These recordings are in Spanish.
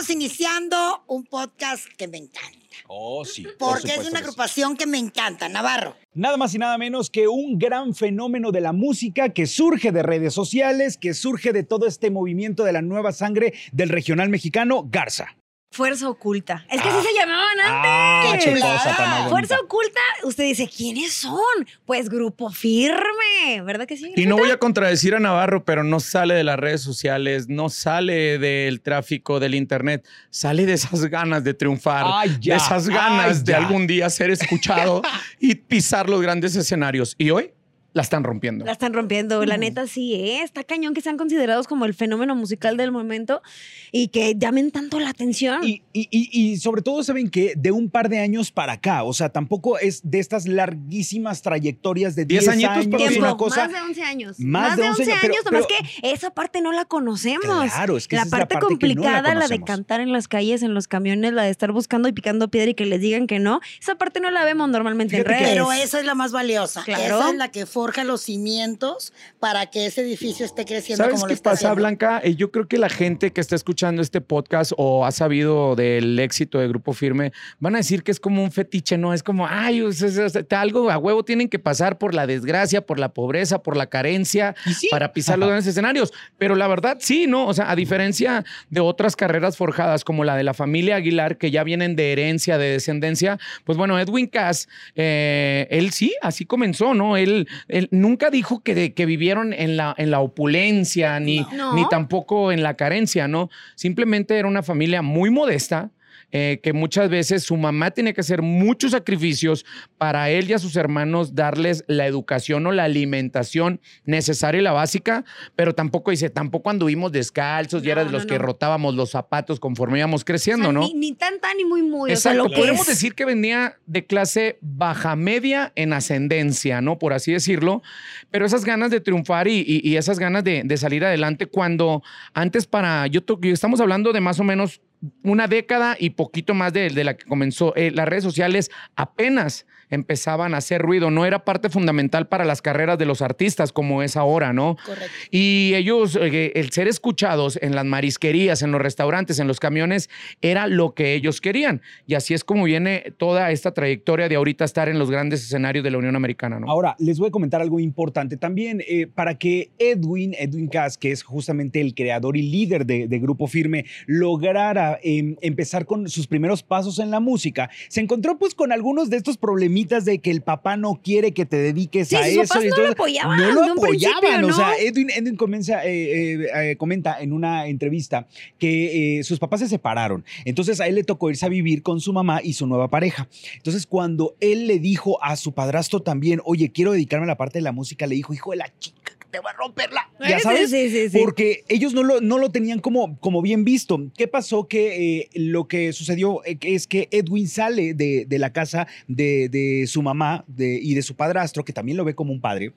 Estamos iniciando un podcast que me encanta. Oh, sí. por Porque es una agrupación que me encanta, Navarro. Nada más y nada menos que un gran fenómeno de la música que surge de redes sociales, que surge de todo este movimiento de la nueva sangre del regional mexicano, Garza. Fuerza oculta. Es que así se llamaban Ah, antes. tan más bonita. Fuerza oculta, usted dice, ¿quiénes son? Pues grupo firme, ¿verdad que sí? Y no voy a contradecir a Navarro, pero no sale de las redes sociales, no sale del tráfico del internet, sale de esas ganas de triunfar, Ay, ya, de esas ganas ay, de algún día ser escuchado y pisar los grandes escenarios. Y hoy la están rompiendo. La están rompiendo, la neta sí, ¿eh? Está cañón que sean considerados como el fenómeno musical del momento y que llamen tanto la atención. Y, y- y- y sobre todo saben que de un par de años para acá, o sea, tampoco es de estas larguísimas trayectorias de 10 Diez añitos, años, papi. Tiempo, una cosa. más de 11 años. más de 11 años, pero- nomás pero- que esa parte no la conocemos. Claro, es que la esa es la parte parte que no la complicada, la, de cantar en las calles, en los camiones, la de estar buscando y picando piedra y que les digan que no, esa parte no la vemos normalmente en Fíjate redes. Pero esa es la más valiosa. Claro. Esa es la que forja los cimientos para que ese edificio esté creciendo ¿Sabes como lo qué está pasa, haciendo. Blanca? Eh, Yo creo que la gente que está escuchando este podcast o ha sabido del éxito de Grupo Firme van a decir que es como un fetiche, ¿no? Es como, ay, sea, algo a huevo tienen que pasar por la desgracia, por la pobreza, por la carencia para pisar los grandes escenarios. Pero la verdad, sí, ¿no? O sea, a diferencia de otras carreras forjadas como la de la familia Aguilar, que ya vienen de herencia, de descendencia, pues bueno, Edwin Cass, eh, él sí, así comenzó, ¿no? Él, él nunca dijo que, que vivieron en la, en la opulencia, ni, No. ni tampoco en la carencia, ¿no? Simplemente era una familia muy modesta. Eh, que muchas veces su mamá tiene que hacer muchos sacrificios para él y a sus hermanos darles la educación o la alimentación necesaria y la básica, pero tampoco dice, tampoco anduvimos descalzos y era de no, los que no. rotábamos los zapatos conforme íbamos O sea, creciendo, ¿no? Ni, ni tan tan ni muy muy. O sea, lo que Podemos es. decir que venía de clase baja media en ascendencia, ¿no? Por así decirlo. Pero esas ganas de triunfar y, y- y esas ganas de, de salir adelante cuando antes para, yo to- estamos hablando de más o menos una década y poquito más de, de la que comenzó. Eh, las redes sociales apenas empezaban a hacer ruido, no era parte fundamental para las carreras de los artistas como es ahora, ¿no? Correcto. Y ellos, eh, el ser escuchados en las marisquerías, en los restaurantes, en los camiones, era lo que ellos querían. Y así es como viene toda esta trayectoria de ahorita estar en los grandes escenarios de la Unión Americana, ¿no? Ahora, les voy a comentar algo importante también. eh, para que Edwin, Edwin Cass, que es justamente el creador y líder de, de Grupo Firme, lograra em, empezar con sus primeros pasos en la música, se encontró pues con algunos de estos problemitas de que el papá no quiere que te dediques Sí, a sus eso. papás y no entonces lo apoyaban No lo apoyaban. O sea, Edwin, Edwin comienza, eh, eh, eh, comenta en una entrevista que eh, sus papás se separaron. Entonces a él le tocó irse a vivir con su mamá y su nueva pareja. Entonces cuando él le dijo a su padrastro también, oye, quiero dedicarme a la parte de la música, le dijo, hijo de la chica, te va a romperla. Ya Sí, sabes. sí, sí, sí. Porque ellos no lo, no lo tenían como, como bien visto. ¿Qué pasó? Que eh, lo que sucedió eh, es que Edwin sale de, de la casa de, de su mamá de- y de su padrastro, que también lo ve como un padre.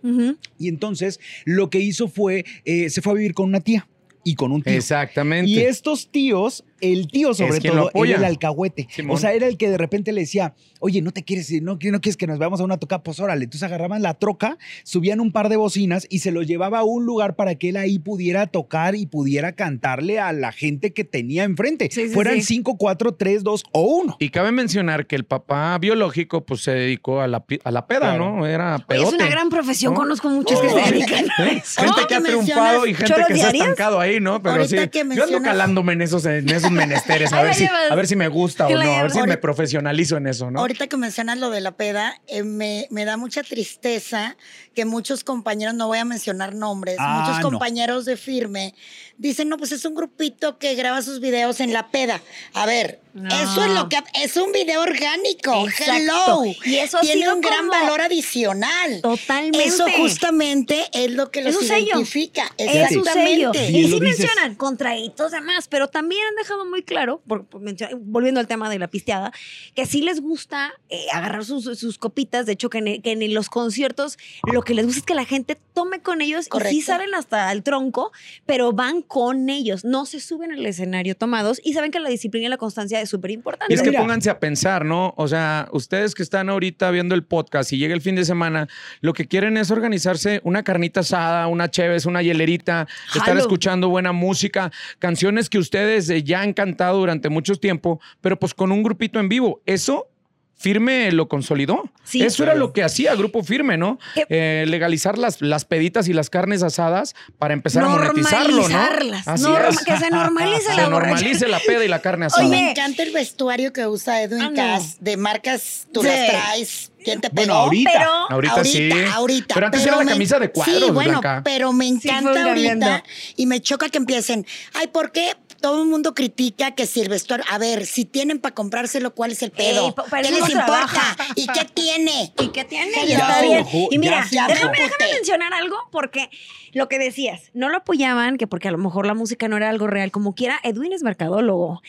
Y entonces lo que hizo fue, eh, se fue a vivir con una tía y con un tío. Exactamente. Y estos tíos, el tío sobre lo todo, era el alcahuete. Simón. O sea, era el que de repente le decía, oye, no te quieres, ir? no, no quieres que nos veamos a una toca, pues órale. Entonces agarraban la troca, subían un par de bocinas y se los llevaba a un lugar para que él ahí pudiera tocar y pudiera cantarle a la gente que tenía enfrente. Sí, sí, Fueran sí. 5, 4, 3, 2 o 1. Y cabe mencionar que el papá biológico pues se dedicó a la, a la peda, Claro. ¿no? Era pedote. es una gran profesión, ¿no? conozco muchos que se dedican. ¿Eh? Gente que que ha triunfado y gente que se ha estancado ahí, ¿no? Pero Ahorita sí, que yo ando calándome en esos, en esos menesteres, a ver, si, a ver si me gusta o ¿Qué no, a ver si me profesionalizo en eso, ¿no? Ahorita que mencionas lo de la peda, eh, me, me da mucha tristeza que muchos compañeros, no voy a mencionar nombres, Ah, muchos no. compañeros de firme dicen, no, pues es un grupito que graba sus videos en la peda. A ver, No. eso es lo que es un video orgánico. Exacto. Hello. Y eso ha tiene sido un gran valor adicional. Totalmente. Eso justamente es lo que Es los sello. identifica. Es un sello. Y sí dices. mencionan contraítos demás, pero también han dejado muy claro, por, por mencio- volviendo al tema de la pisteada, que sí les gusta eh, agarrar sus, sus copitas. De hecho, que en, que en los conciertos lo que les gusta es que la gente tome con ellos y Correcto. sí salen hasta el tronco, pero van con ellos. No se suben al escenario tomados y saben que la disciplina y la constancia es súper importante. Y es que Mira. pónganse a pensar, ¿no? O sea, ustedes que están ahorita viendo el podcast y llega el fin de semana, lo que quieren es organizarse una carnita asada, una cheves, una hielerita, estar escuchando buena música, canciones que ustedes ya han cantado durante mucho tiempo, pero pues con un grupito en vivo. Eso Firme lo consolidó. Sí. Eso era lo que hacía Grupo Firme, ¿no? Eh, legalizar las, las peditas y las carnes asadas para empezar a monetizarlo, ¿no? Normalizarlas. Así Norma- es. Que se normalice Se la normalice la peda y la carne asada. me Oye. encanta el vestuario que usa Edwin Ah. Cass de marcas tú Sí. las traes. ¿Quién te pegó? Bueno, ahorita. Pero Ahorita, sí. ahorita. Pero antes era la camisa de cuadros, Sí, bueno, Blanca. pero me Sí, encanta ahorita y me choca que empiecen. Ay, ¿por qué todo el mundo critica que si el vestuario? A ver, si tienen para comprárselo, ¿cuál es el pedo? Ey, ¿Qué les importa? trabaja. ¿Y qué tiene? ¿Y qué tiene? Y está se bien. enojó, Y mira, ya déjame mencionar algo porque lo que decías, no lo apoyaban, que porque a lo mejor la música no era algo real, como quiera, Edwin es mercadólogo.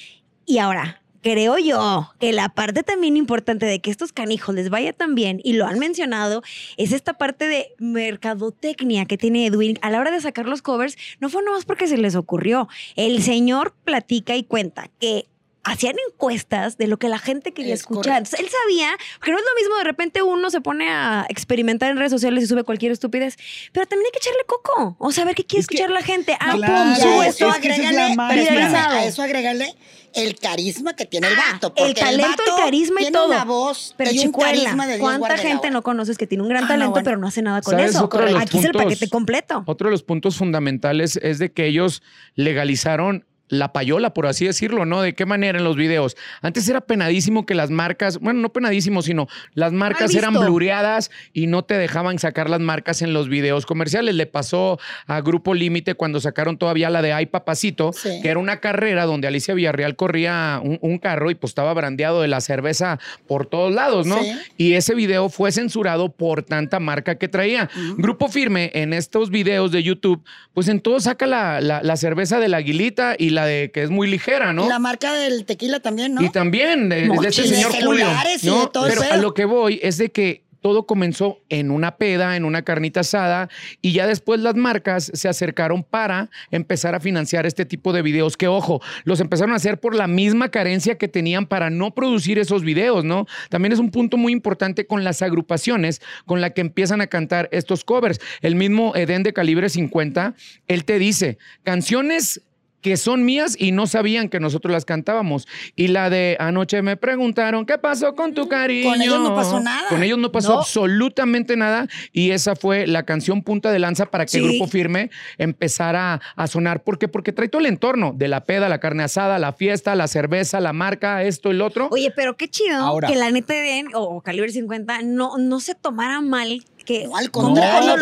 Y ahora, creo yo que la parte también importante de que estos canijos les vaya tan bien, y lo han mencionado, es esta parte de mercadotecnia que tiene Edwin a la hora de sacar los covers. No fue nomás porque se les ocurrió. El señor platica y cuenta que hacían encuestas de lo que la gente quería Es escuchar. Entonces, él sabía, porque no es lo mismo de repente uno se pone a experimentar en redes sociales y sube cualquier estupidez, pero también hay que echarle coco o saber qué quiere Es que- escuchar la gente. Ah, Claro, pum, sube a es eso esto. que agrégale, magia. pero espérame, Viralizado. a eso agrégale el carisma que tiene el Ah, vato. el talento, el vato carisma y tiene todo. una voz Pero y un carisma de Dios ¿cuánta gente no conoces que tiene un gran Ah, no, talento, bueno. pero no hace nada con ¿Sabes eso? Aquí es el paquete completo. Otro de los puntos fundamentales es de que ellos legalizaron la payola, por así decirlo, ¿no? ¿De qué manera en los videos? Antes era penadísimo que las marcas, bueno, no penadísimo, sino las marcas eran blureadas y no te dejaban sacar las marcas en los videos comerciales. Le pasó a Grupo Límite cuando sacaron todavía la de Ay Papacito, Sí. que era una carrera donde Alicia Villarreal corría un, un carro y pues estaba brandeado de la cerveza por todos lados, ¿no? Sí. Y ese video fue censurado por tanta marca que traía. Grupo Firme en estos videos de YouTube, pues en todo saca la, la- la cerveza de la aguilita y la de que es muy ligera, ¿no? Y la marca del tequila también, ¿no? Y también de, de este de señor Julio. celulares y ¿no? de todo Pero a lo que voy es de que todo comenzó en una peda, en una carnita asada, y ya después las marcas se acercaron para empezar a financiar este tipo de videos. Que ojo, los empezaron a hacer por la misma carencia que tenían para no producir esos videos, ¿no? También es un punto muy importante con las agrupaciones con la que empiezan a cantar estos covers. El mismo Eden de calibre 50, él te dice canciones que son mías y no sabían que nosotros las cantábamos. Y la de anoche me preguntaron, ¿qué pasó con tu cariño? Con ellos no pasó nada. Con ellos no pasó No. absolutamente nada. Y esa fue la canción punta de lanza para que Sí. el Grupo Firme empezara a sonar. ¿Por qué? Porque trae todo el entorno de la peda, la carne asada, la fiesta, la cerveza, la marca, esto y lo otro. Oye, pero qué chido Ahora. que la neta de o calibre 50 no, no se tomara mal que No, al ¿Cómo- contrario,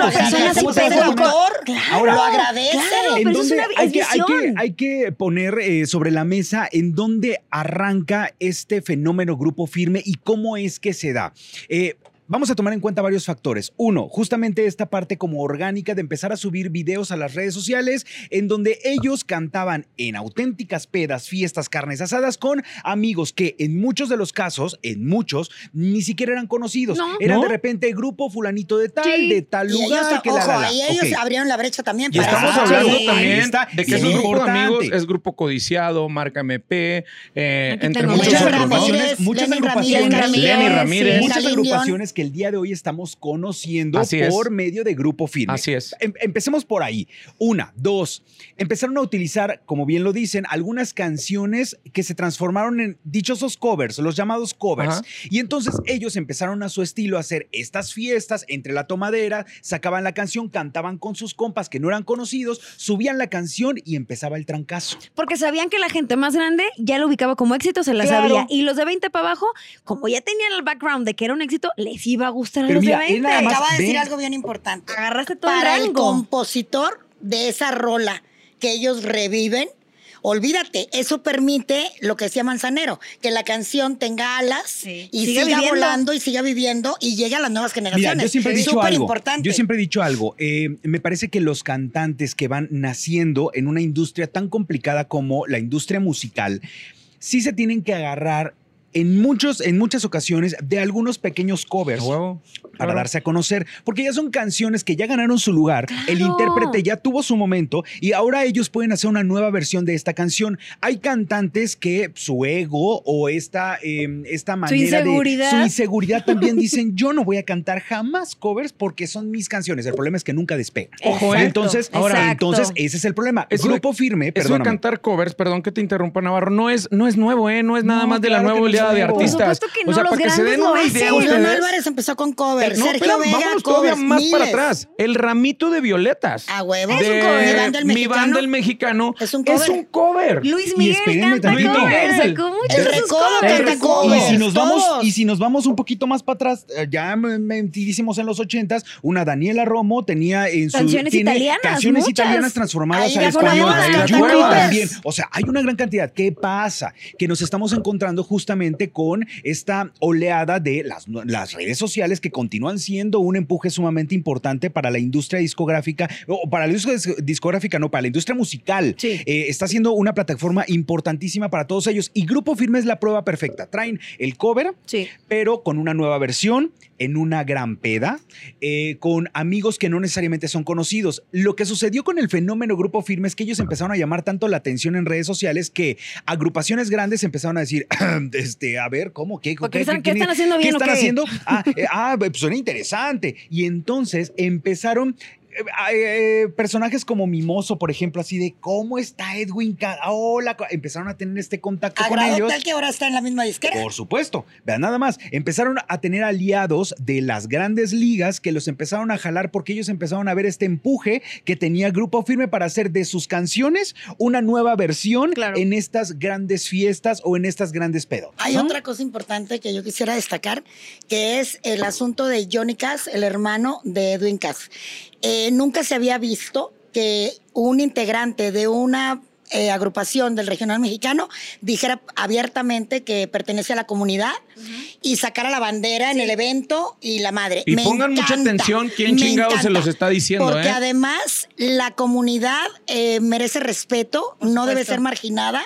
pegan? autor Ahora, lo agradece. claro, ¿En pero es dónde una hay, es que, hay, que, visión. hay que poner eh, sobre la mesa en dónde arranca este fenómeno grupo firme y cómo es que se da. Eh, Vamos a tomar en cuenta varios factores. Uno, justamente esta parte como orgánica de empezar a subir videos a las redes sociales en donde ellos cantaban en auténticas pedas, fiestas, carnes asadas con amigos que en muchos de los casos, en muchos, ni siquiera eran conocidos. No. Eran ¿No? de repente grupo fulanito de tal, Sí. de tal Y ellos, lugar, que la, ojo, la, la. ahí ellos abrieron la brecha también. Y para Estamos eso. hablando Sí. también está. de que Y su es grupo de amigos es grupo codiciado, marca MP, eh, entre Muchas agrupaciones, muchas agrupaciones, Ramírez, muchas agrupaciones que el día de hoy estamos conociendo Así es. por medio de Grupo Firme. Así es. Em- empecemos por ahí. Una, dos. Empezaron a utilizar, como bien lo dicen, algunas canciones que se transformaron en dichosos covers, los llamados covers. Ajá. Y entonces ellos empezaron a su estilo a hacer estas fiestas entre la tomadera, sacaban la canción, cantaban con sus compas que no eran conocidos, subían la canción y empezaba el trancazo. Porque sabían que la gente más grande ya lo ubicaba como éxito, se la Claro. sabía. Y los de 20 para abajo, como ya tenían el background de que era un éxito, les iba a gustar a Pero los mira, de él 20. nada más Acaba de decir ve- algo bien importante. Agarraste todo el Para el rango. compositor de esa rola que ellos reviven, olvídate, eso permite lo que decía Manzanero, que la canción tenga alas Sí. y Siga siga, viviendo. volando y siga viviendo y llegue a las nuevas Mira, generaciones. yo siempre he Es dicho súper algo. importante. Yo siempre he dicho algo. eh, me parece que los cantantes que van naciendo en una industria tan complicada como la industria musical, sí se tienen que agarrar en, muchos, en muchas ocasiones de algunos pequeños covers para Claro. darse a conocer, porque ya son canciones que ya ganaron su lugar, el intérprete ya tuvo su momento y ahora ellos pueden hacer una nueva versión de esta canción. Hay cantantes que su ego o esta, eh, esta manera inseguridad. de su inseguridad también dicen yo no voy a cantar jamás covers porque son mis canciones. El problema es que nunca despegan. Ojo, ¿eh? Entonces, ahora, entonces ese es el problema. Eso de- Grupo firme, Eso de perdóname. cantar covers, perdón que te interrumpa Navarro, no es, no es nuevo, ¿eh? No es nada No, más de la nueva es oleada de. Por artistas. supuesto que o sea, no, los para que se grandes den una idea Julián. Álvarez empezó con covers. No, Sergio pero Vega, vámonos todavía covers, más para atrás. El ramito de violetas. A huevo. Es un de cover. Mi banda el Mi mexicano. banda el mexicano. Es un cover. Es un cover. Luis Miguel canta covers, sacó El sus recodo covers. canta Y covers. si nos vamos, y si nos vamos un poquito más para atrás, eh, ya me- mentidísimos en los ochentas, una Daniela Romo tenía en su Canciones tiene italianas, canciones muchas. italianas transformadas Ahí al español. Covers. también. O sea, hay una gran cantidad. ¿Qué pasa? Que nos estamos encontrando justamente con esta oleada de las, las redes sociales que continúan siendo un empuje sumamente importante para la industria discográfica, o para la industria dis- discográfica, no, para la industria musical. Sí. Eh, está siendo una plataforma importantísima para todos ellos. Y Grupo Firme es la prueba perfecta. Traen el cover, Sí. pero con una nueva versión, en una gran peda, eh, con amigos que no necesariamente son conocidos. Lo que sucedió con el fenómeno Grupo Firme es que ellos empezaron a llamar tanto la atención en redes sociales que agrupaciones grandes empezaron a decir, este, a ver, ¿cómo? ¿Qué, qué- están- qué- ¿qué haciendo ¿Qué bien o están qué? haciendo? Ah, eh, ah, pues suena interesante. Y entonces empezaron eh, personajes como Mimoso, por ejemplo, así de cómo está Edwin. Ca- Hola, co- empezaron a tener este contacto con ellos. tal que ahora está en la misma disquera. Por supuesto. Vean nada más. Empezaron a tener aliados de las grandes ligas que los empezaron a jalar porque ellos empezaron a ver este empuje que tenía Grupo Firme para hacer de sus canciones una nueva versión Claro. en estas grandes fiestas o en estas grandes pedos. Hay otra cosa importante que yo quisiera destacar, que es el asunto de Johnny Cass, el hermano de Edwin Cass. Eh, nunca se había visto que un integrante de una eh, agrupación del regional mexicano dijera abiertamente que pertenece a la comunidad y sacara la bandera en el evento y la madre. Y Me pongan mucha atención quién chingado se los está diciendo, Porque ¿eh? además la comunidad eh, merece respeto, no debe ser marginada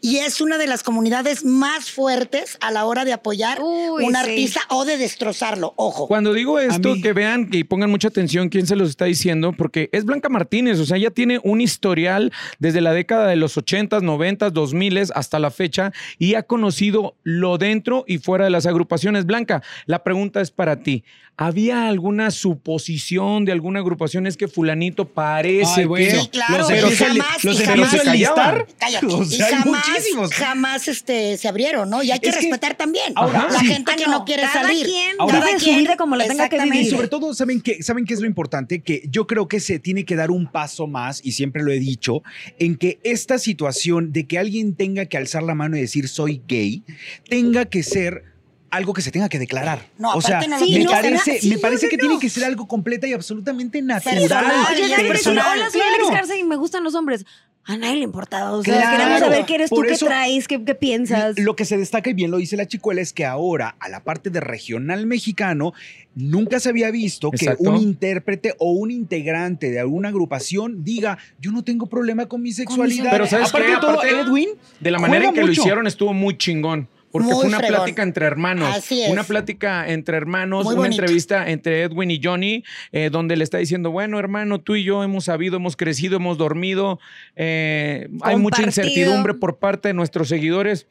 y es una de las comunidades más fuertes a la hora de apoyar Uy, un sí. artista o de destrozarlo. Ojo. Cuando digo esto, que vean y pongan mucha atención quién se los está diciendo, porque es Blanca Martínez, o sea, ella tiene un historial desde la década de los 80s, 90s, 2000s hasta la fecha y ha conocido lo dentro y fuera de las agrupaciones. Blanca, la pregunta es para ti. ¿Había alguna suposición de alguna agrupación? Es que fulanito parece Ay, bueno. que... Sí, claro, los pero jamás- los jamás-. Cállate. O y sea, hay jamás, muchísimos. jamás este, se abrieron, ¿no? Y hay que Es que- respetar también. Ahora, la sí. gente que no, no, quiere cada salir. quien Ahora- vive su vida como la tenga que. Y sobre todo, ¿saben qué, ¿saben qué es lo importante? Que yo creo que se tiene que dar un paso más, y siempre lo he dicho, en que esta situación de que alguien tenga que alzar la mano y decir soy gay, tenga que ser algo que se tenga que declarar. No, o sea, no me parece, hacer. me Sí, parece que no, tiene que ser algo completa y absolutamente natural. Personal, si no, personal, hola, soy Alex. Garza y me gustan los hombres. A nadie le importa. O sea, Claro. queremos saber qué eres tú, Por qué eso- traes, qué, qué piensas. Lo que se destaca, y bien lo dice la chicuela, es que ahora, a la parte de regional mexicano, nunca se había visto Exacto. que un intérprete o un integrante de alguna agrupación diga, yo no tengo problema con mi sexualidad. Pero ¿sabes Aparte qué? de todo, Edwin, De la manera en que lo hicieron estuvo muy chingón. Porque Muy fue una fregón. plática entre hermanos. Así es. Una plática entre hermanos, Muy una bonito. entrevista entre Edwin y Johnny, eh, donde le está diciendo, bueno, hermano, tú y yo hemos sabido, hemos crecido, hemos dormido. eh, hay mucha incertidumbre por parte de nuestros seguidores.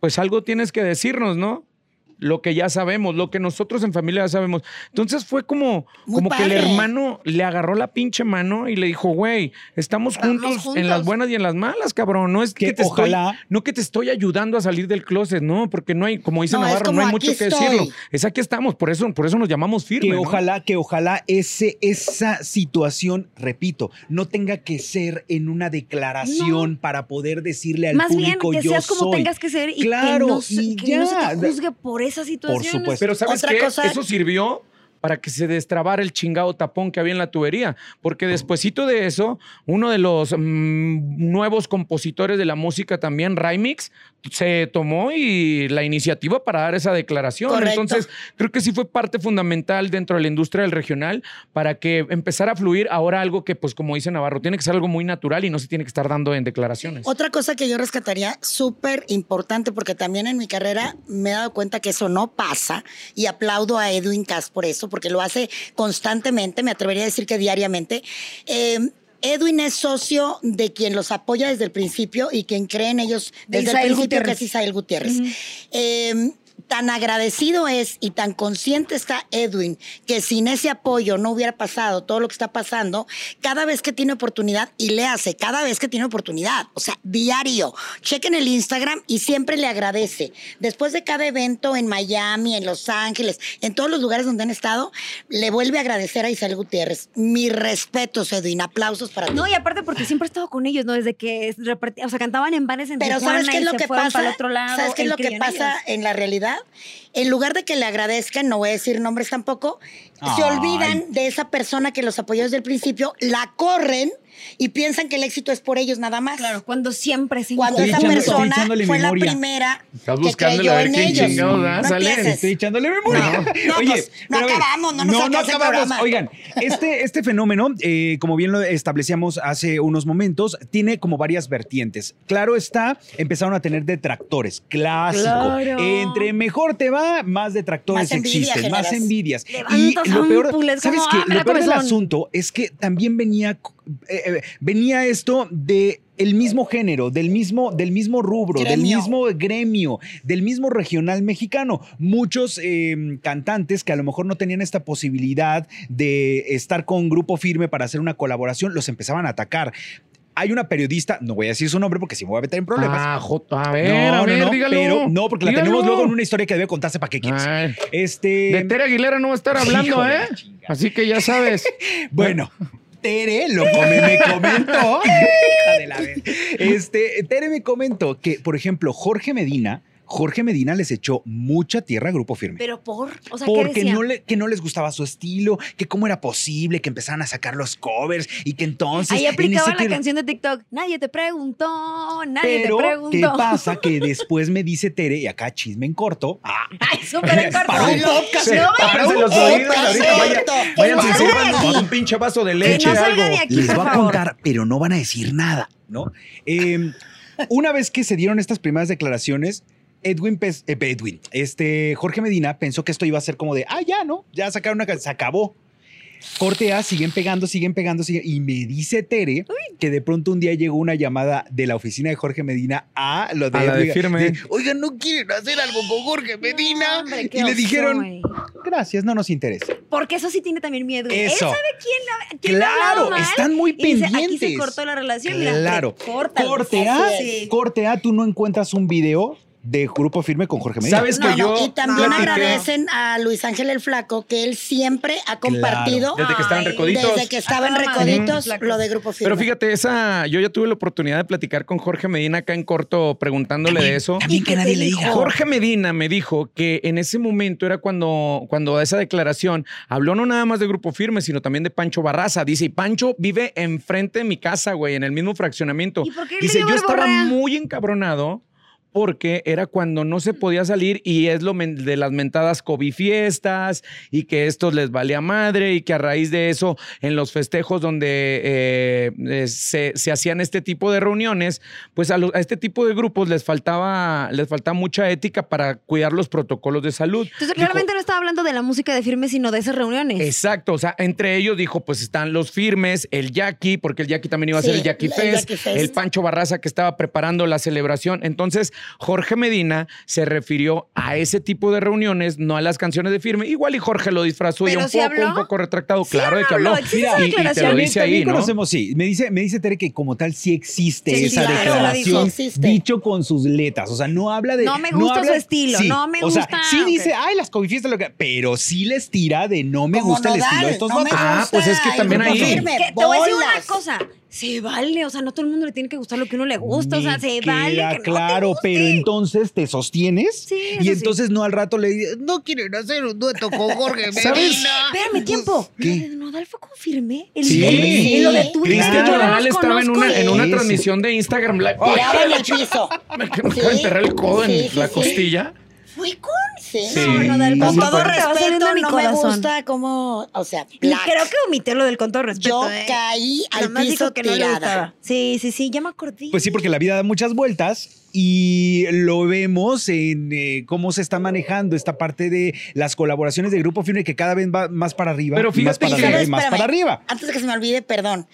Pues algo tienes que decirnos, ¿no? Lo que ya sabemos, lo que nosotros en familia ya sabemos. Entonces fue como, Muy como que el hermano le agarró la pinche mano y le dijo, güey, estamos juntos, en las buenas y en las malas, cabrón. No es que, Que te estoy, no que te estoy ayudando a salir del closet, no, porque no hay, como dice No, Navarro, como no hay mucho que estoy. decirlo. Es aquí estamos, por eso, por eso nos llamamos firme. que ¿no? ojalá, que ojalá ese, esa situación, repito, no tenga que ser en una declaración para poder decirle al Más bien público que yo seas como soy. tengas que ser y Claro, que, no, se- y que no se ya. te juzgue por esa situación. supuesto. Pero ¿sabes Otra qué? cosa- Eso sirvió para que se destrabara el chingado tapón que había en la tubería. Porque despuesito de eso, uno de los mm, nuevos compositores de la música también, Rymix, se tomó y la iniciativa para dar esa declaración. Correcto. Entonces, creo que sí fue parte fundamental dentro de la industria del regional para que empezara a fluir ahora algo que, pues como dice Navarro, tiene que ser algo muy natural y no se tiene que estar dando en declaraciones. Otra cosa que yo rescataría súper importante, porque también en mi carrera me he dado cuenta que eso no pasa y aplaudo a Edwin Cass por eso, porque lo hace constantemente, me atrevería a decir que diariamente. Eh, Edwin es socio de quien los apoya desde el principio y quien cree en ellos De desde Isael el principio, Gutiérrez. que es Isael Gutiérrez. Eh, tan agradecido es y tan consciente está Edwin que sin ese apoyo no hubiera pasado todo lo que está pasando, cada vez que tiene oportunidad, y le hace, cada vez que tiene oportunidad, o sea, diario, chequen el Instagram y siempre le agradece. Después de cada evento en Miami, en Los Ángeles, en todos los lugares donde han estado, le vuelve a agradecer a Isabel Gutiérrez. Mi respetos, Edwin, aplausos para ti. No, y aparte porque siempre he estado con ellos, ¿no? Desde que repartí- o sea, cantaban en bares en Pero Tijuana ¿sabes qué es lo que pasa? ¿Sabes qué es lo que pasa en la realidad? En lugar de que le agradezcan, no voy a decir nombres tampoco, se olvidan de esa persona que los apoyó desde el principio, la corren y piensan que el éxito es por ellos nada más. Claro, cuando siempre se Cuando esa echando- persona fue la primera Estás que creyó a ver en quién ellos. chingados, ¿verdad? No Sale. Estoy echándole memoria. No, Oye, pues, no a ver, acabamos, no nos no, el acabamos. programa. Oigan, este, este fenómeno, eh, como bien lo establecíamos hace unos momentos, tiene como varias vertientes. Claro está, empezaron a tener detractores, clásico. Claro. Entre mejor te va, más detractores Más envidia existen, más envidias. Levantas y lo peor, ¿sabes qué? ah, Lo peor del asunto es que también venía, eh, eh, venía esto de el mismo género, del mismo, del mismo rubro, del mismo gremio, del mismo regional mexicano. Muchos eh, cantantes que a lo mejor no tenían esta posibilidad de estar con grupo firme para hacer una colaboración, los empezaban a atacar. Hay una periodista, no voy a decir su nombre porque si me voy a meter en problemas. Ah, Jota, a ver, no, a no, ver, no, dígalo. pero no, porque la Dígalo. tenemos luego en una historia que debe contarse para qué quieres. Ay, Este, de Tere Aguilera no va a estar hablando, ¿eh? Así que ya sabes. Bueno. Tere lo come- me comentó. Hija de la Este, Tere me comentó que, por ejemplo, Jorge Medina, Jorge Medina les echó mucha tierra a Grupo Firme. Pero por, o sea, ¿qué porque decía? no, le, que no les gustaba su estilo, que cómo era posible que empezaran a sacar los covers y que entonces... Ahí en aplicaba ese la canción de TikTok. Nadie te preguntó, nadie Pero, te ¿qué preguntó. pasa? Que después me dice Tere, y acá chisme en corto, ah, Ay, súper en corto. Para un podcast. No, un los oídos ahorita, vayan sirvan un pinche vaso de leche, no algo. de aquí, Les voy a contar, pero no van a decir nada, ¿no? Eh, una vez que se dieron estas primeras declaraciones, Edwin, pes- eh, Edwin, este Jorge Medina pensó que esto iba a ser como de, ah, ya, ¿no? Ya sacaron una, se acabó. Corte A, siguen pegando, siguen pegando, siguen. Y me dice Tere que de pronto un día llegó una llamada de la oficina de Jorge Medina a lo de, A la de Edwin. Oigan, ¿no quieren hacer algo con Jorge Medina? No, hombre, qué y le dijeron, gracias, no nos interesa. Porque eso sí tiene también miedo. Él Eso. sabe quién, la- quién le ha Claro, mal están muy y dice, Aquí pendientes. se cortó la relación. mira, Claro. córtalo. Corte A, Sí. corte A, tú no encuentras un video de Grupo Firme con Jorge Medina. ¿Sabes No, que no, yo y también platiqué- agradecen a Luis Ángel el Flaco que él siempre ha compartido Desde que estaban recoditos. desde que estaban A recoditos lo de Grupo Firme. Pero fíjate, esa, yo ya tuve la oportunidad de platicar con Jorge Medina acá en corto preguntándole de eso. También ¿Y que nadie le diga. dijo? Jorge Medina me dijo que en ese momento era cuando, cuando esa declaración habló no nada más de Grupo Firme, sino también de Pancho Barraza. Dice, y Pancho vive enfrente de mi casa, güey, en el mismo fraccionamiento. ¿Y por qué le Dice, yo estaba muy encabronado porque era cuando no se podía salir y es lo men- de las mentadas COVID fiestas y que estos les valía madre y que a raíz de eso en los festejos donde eh, se, se hacían este tipo de reuniones, pues a, lo- a este tipo de grupos les faltaba, les faltaba mucha ética para cuidar los protocolos de salud. Entonces, Dijo, realmente no estaba hablando de la música de firme, sino de esas reuniones. Exacto, o sea, entre ellos dijo, pues están los firmes, el Jackie, porque el Jackie también iba a Sí, ser el Jackie el Fest, Jackie Fest. el Pancho Barraza que estaba preparando la celebración. Entonces, Jorge Medina se refirió a ese tipo de reuniones, no a las canciones de firme. Igual y Jorge lo disfrazó ya Pero un sí poco, habló. un poco retractado. Sí claro de que habló, esa y, y te lo dice ahí, ¿no? conocemos, sí. Me dice, me dice Tere que como tal sí existe Sí, esa claro, declaración dijo, existe. dicho con sus letras. O sea, no habla de. No me gusta habla- su estilo, no me o sea, gusta, sí dice, ay, las cobifiestas, lo que. Pero sí les tira de no me Como gusta el estilo de estos no. Ah, pues es que también ahí- Que te voy a decir una bolas. cosa. Se vale, o sea, no todo el mundo le tiene que gustar lo que uno le gusta, o sea, se queda vale que no te claro, guste, pero entonces te sostienes Sí, y sí. entonces no al rato le dices, no quieren hacer un dueto con Jorge ¿Sabes? Medina". Espérame, tiempo. ¿Qué? ¿Lo de Nodal fue confirmé? El, Sí. el- el- lo de Twitter. Cristian Nodal estaba en una, en una Sí, transmisión de Instagram Live. Tiraba en el piso. Me quiero enterrar el codo Sí, en sí, la sí. costilla. Fui con. Sí. Sí. No, Nodal, Con con todo respeto, mi no me gusta como, o sea, Y black. Creo que omité lo del con todo respeto. Yo eh. caí al Nomás dijo piso que no le tirada. gustaba. Sí, sí, sí, ya me acordé. Pues sí, porque la vida da muchas vueltas y lo vemos en eh, cómo se está manejando esta parte de las colaboraciones de Grupo Firme que cada vez va más para arriba. Pero y más fíjate para que- arriba y más Espérame, para arriba. Antes de que se me olvide, perdón.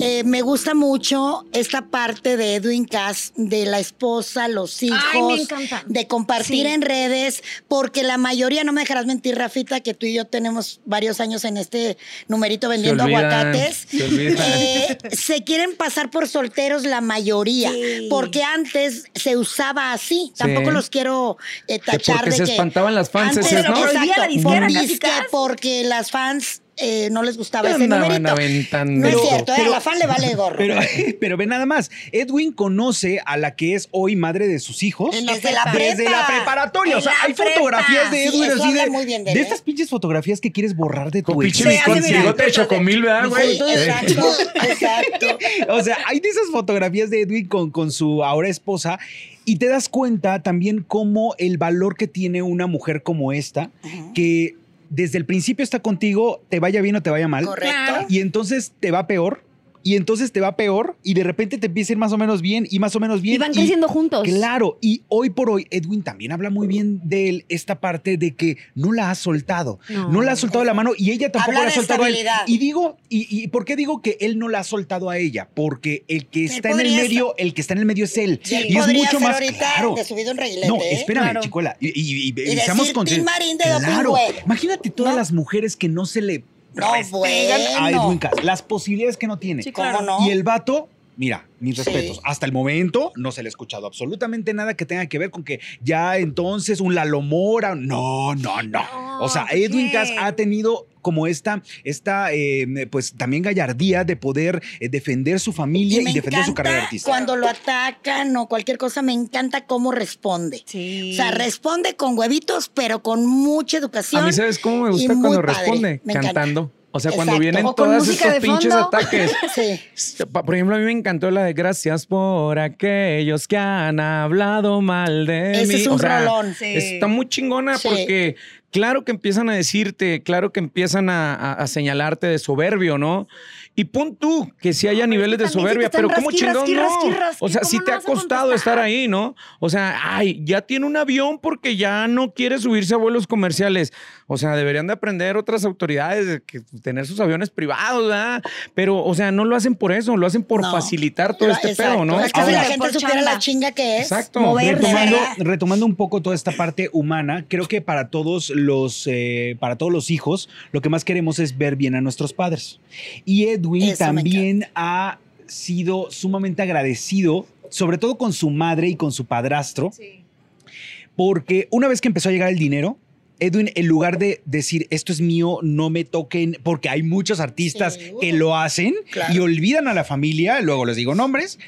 Eh, me gusta mucho esta parte de Edwin Cass, de la esposa, los hijos, Ay, me encanta. de compartir Sí. en redes, porque la mayoría, no me dejarás mentir, Rafita, que tú y yo tenemos varios años en este numerito vendiendo olvidan, aguacates. se. Eh, se quieren pasar por solteros la mayoría, Sí. porque antes se usaba así. Tampoco Sí. los quiero eh, Que tachar porque de se que espantaban las fans antes, ¿no? Pero prohibía la Exacto, disquera, porque las fans eh, no les gustaba ese numerito. aventando. No es Pero- cierto, eh, pero- a la fan le vale gorro. Pero, pero ve nada más, Edwin conoce a la que es hoy madre de sus hijos. En Desde la Desde prepa. la preparatoria. O sea, hay prepa. fotografías de Edwin así de, muy bien de de él, ¿eh? estas pinches fotografías que quieres borrar de tu Con pinche bigote de chocomil, ¿verdad, güey? Exacto, exacto. O sea, hay de esas fotografías de Edwin con, con su ahora esposa y te das cuenta también cómo el valor que tiene una mujer como esta, que desde el principio está contigo, te vaya bien o te vaya mal, Correcto. Y entonces te va peor. Y entonces te va peor y de repente te empieza a ir más o menos bien y más o menos bien. Y van creciendo juntos. Claro, y hoy por hoy Edwin también habla muy bien de él, esta parte de que no la ha soltado. No, No. la ha soltado de la mano y ella tampoco Habla la ha de soltado a él. estabilidad. Y digo, y, y ¿por qué digo que él no la ha soltado a ella? Porque el que está en el medio, el que está en el medio es él. Y él Y es podría mucho ser más ahorita claro. de subido en reguilete, No, ¿eh? espérame, Claro. chicuela. Y, y, y- y. Marín de doping, Claro. Imagínate todas No. las mujeres que no se le No, a bueno. Edwin Cass, las posibilidades que no tiene. Sí, ¿Cómo claro. no? Y el vato, mira, mis Sí. respetos. Hasta el momento no se le ha escuchado absolutamente nada que tenga que ver con que ya entonces un Lalo Mora. No, no, no. No, o sea, ¿por Edwin qué? Cass ha tenido como esta, esta eh, pues también gallardía de poder eh, defender su familia y, me defender su carrera artística. Cuando lo atacan o cualquier cosa, me encanta cómo responde. Sí. O sea, responde con huevitos, pero con mucha educación. A mí, ¿sabes cómo me gusta cuando padre. responde? Me encanta. O sea, cuando Exacto. vienen O todos estos pinches fondo. ataques. Sí. Pa- Por ejemplo, a mí me encantó la de gracias por aquellos que han hablado mal de Ese mí. es un O sea, rolón. Sí. Está muy chingona Sí. porque claro que empiezan a decirte, claro que empiezan a, a- a señalarte de soberbio, ¿no? Y pon tú que si haya niveles de soberbia, pero ¿cómo rasqui, chingón rasqui, no? rasqui, rasqui, o sea, ¿cómo si te ha costado estar ahí, ¿no? O sea, ay, ya tiene un avión porque ya no quiere subirse a vuelos comerciales. O sea, deberían de aprender otras autoridades de que tener sus aviones privados, ¿verdad? Pero, o sea, no lo hacen por eso, lo hacen por No. facilitar todo este Exacto. pedo, ¿no? Es que si la gente supiera la chinga que es. Exacto. Mover, Retomando, un poco toda esta parte humana, creo que para todos los eh, para todos los hijos, lo que más queremos es ver bien a nuestros padres. Y Edwin Eso me también ha sido sumamente agradecido, sobre todo con su madre y con su padrastro, porque una vez que empezó a llegar el dinero, Edwin, en lugar de decir esto es mío, no me toquen, porque hay muchos artistas Sí, que lo hacen claro. y olvidan a la familia, luego les digo nombres.